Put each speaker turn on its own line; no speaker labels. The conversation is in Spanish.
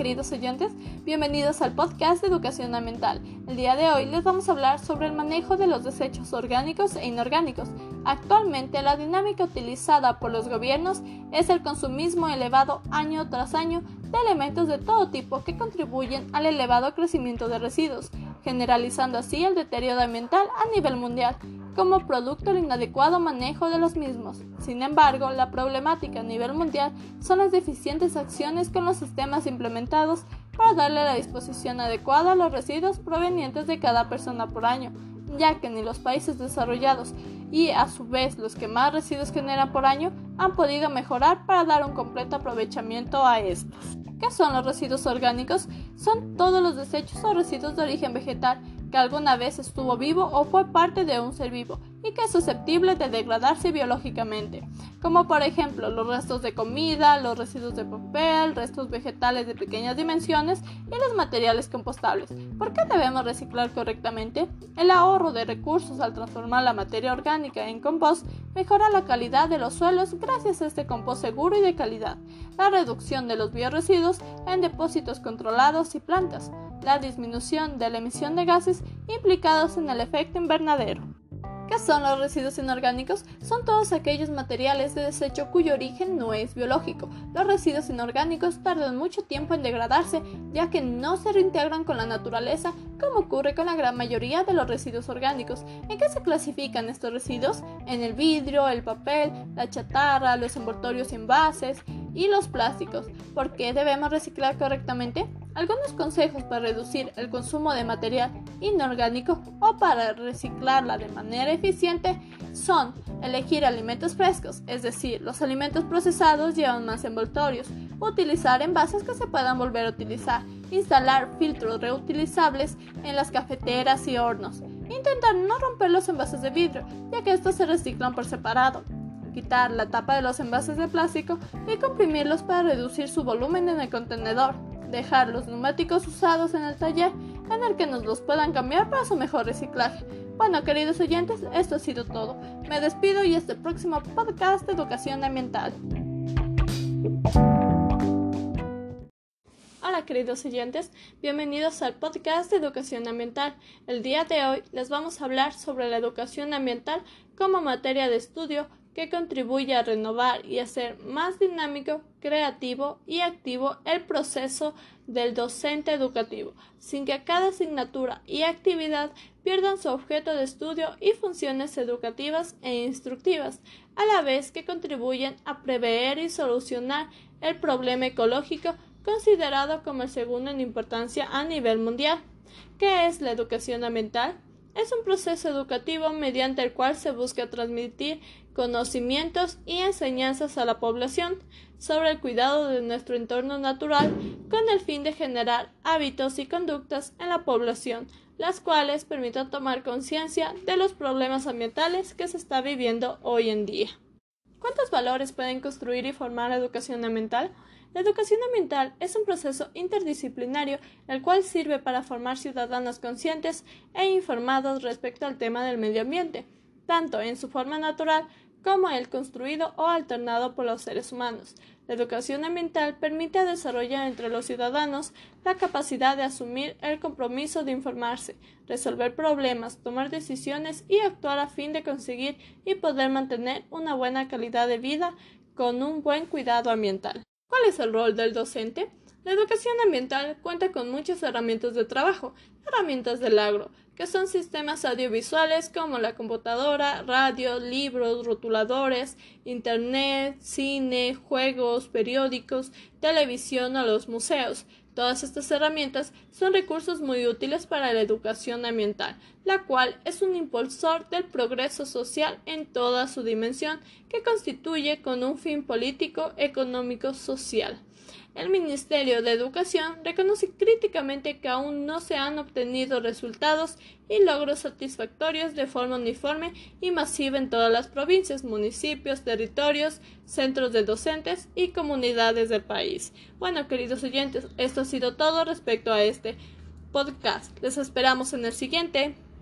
queridos oyentes, bienvenidos al podcast de Educación Ambiental. El día de hoy les vamos a hablar sobre el manejo de los desechos orgánicos e inorgánicos. Actualmente la dinámica utilizada por los gobiernos es el consumismo elevado año tras año de elementos de todo tipo que contribuyen al elevado crecimiento de residuos, generalizando así el deterioro ambiental a nivel mundial como producto del inadecuado manejo de los mismos. Sin embargo, la problemática a nivel mundial son las deficientes acciones con los sistemas implementados para darle la disposición adecuada a los residuos provenientes de cada persona por año, ya que ni los países desarrollados y a su vez los que más residuos generan por año han podido mejorar para dar un completo aprovechamiento a estos. ¿Qué son los residuos orgánicos? Son todos los desechos o residuos de origen vegetal que alguna vez estuvo vivo o fue parte de un ser vivo y que es susceptible de degradarse biológicamente, como por ejemplo los restos de comida, los residuos de papel, restos vegetales de pequeñas dimensiones y los materiales compostables. ¿Por qué debemos reciclar correctamente? El ahorro de recursos al transformar la materia orgánica en compost mejora la calidad de los suelos gracias a este compost seguro y de calidad, la reducción de los bioresiduos en depósitos controlados y plantas, la disminución de la emisión de gases implicados en el efecto invernadero. ¿Qué son los residuos inorgánicos? Son todos aquellos materiales de desecho cuyo origen no es biológico. Los residuos inorgánicos tardan mucho tiempo en degradarse, ya que no se reintegran con la naturaleza, como ocurre con la gran mayoría de los residuos orgánicos. ¿En qué se clasifican estos residuos? En el vidrio, el papel, la chatarra, los envoltorios y envases y los plásticos. ¿Por qué debemos reciclar correctamente? Algunos consejos para reducir el consumo de material inorgánico o para reciclarla de manera eficiente son elegir alimentos frescos, es decir, los alimentos procesados llevan más envoltorios, utilizar envases que se puedan volver a utilizar, instalar filtros reutilizables en las cafeteras y hornos, intentar no romper los envases de vidrio, ya que estos se reciclan por separado, quitar la tapa de los envases de plástico y comprimirlos para reducir su volumen en el contenedor dejar los neumáticos usados en el taller en el que nos los puedan cambiar para su mejor reciclaje. Bueno, queridos oyentes, esto ha sido todo. Me despido y hasta el próximo podcast de educación ambiental. Hola queridos oyentes, bienvenidos al podcast de educación ambiental. El día de hoy les vamos a hablar sobre la educación ambiental como materia de estudio que contribuye a renovar y hacer más dinámico, creativo y activo el proceso del docente educativo, sin que cada asignatura y actividad pierdan su objeto de estudio y funciones educativas e instructivas, a la vez que contribuyen a prever y solucionar el problema ecológico considerado como el segundo en importancia a nivel mundial. ¿Qué es la educación ambiental? Es un proceso educativo mediante el cual se busca transmitir conocimientos y enseñanzas a la población sobre el cuidado de nuestro entorno natural con el fin de generar hábitos y conductas en la población, las cuales permitan tomar conciencia de los problemas ambientales que se está viviendo hoy en día. ¿Cuántos valores pueden construir y formar la educación ambiental? La educación ambiental es un proceso interdisciplinario el cual sirve para formar ciudadanos conscientes e informados respecto al tema del medio ambiente, tanto en su forma natural como el construido o alternado por los seres humanos. La educación ambiental permite desarrollar entre los ciudadanos la capacidad de asumir el compromiso de informarse, resolver problemas, tomar decisiones y actuar a fin de conseguir y poder mantener una buena calidad de vida con un buen cuidado ambiental. ¿Cuál es el rol del docente? La educación ambiental cuenta con muchas herramientas de trabajo, herramientas del agro, que son sistemas audiovisuales como la computadora, radio, libros, rotuladores, internet, cine, juegos, periódicos, televisión o los museos. Todas estas herramientas son recursos muy útiles para la educación ambiental, la cual es un impulsor del progreso social en toda su dimensión que constituye con un fin político, económico, social. El Ministerio de Educación reconoce críticamente que aún no se han obtenido resultados y logros satisfactorios de forma uniforme y masiva en todas las provincias, municipios, territorios, centros de docentes y comunidades del país. Bueno, queridos oyentes, esto ha sido todo respecto a este podcast. Les esperamos en el siguiente.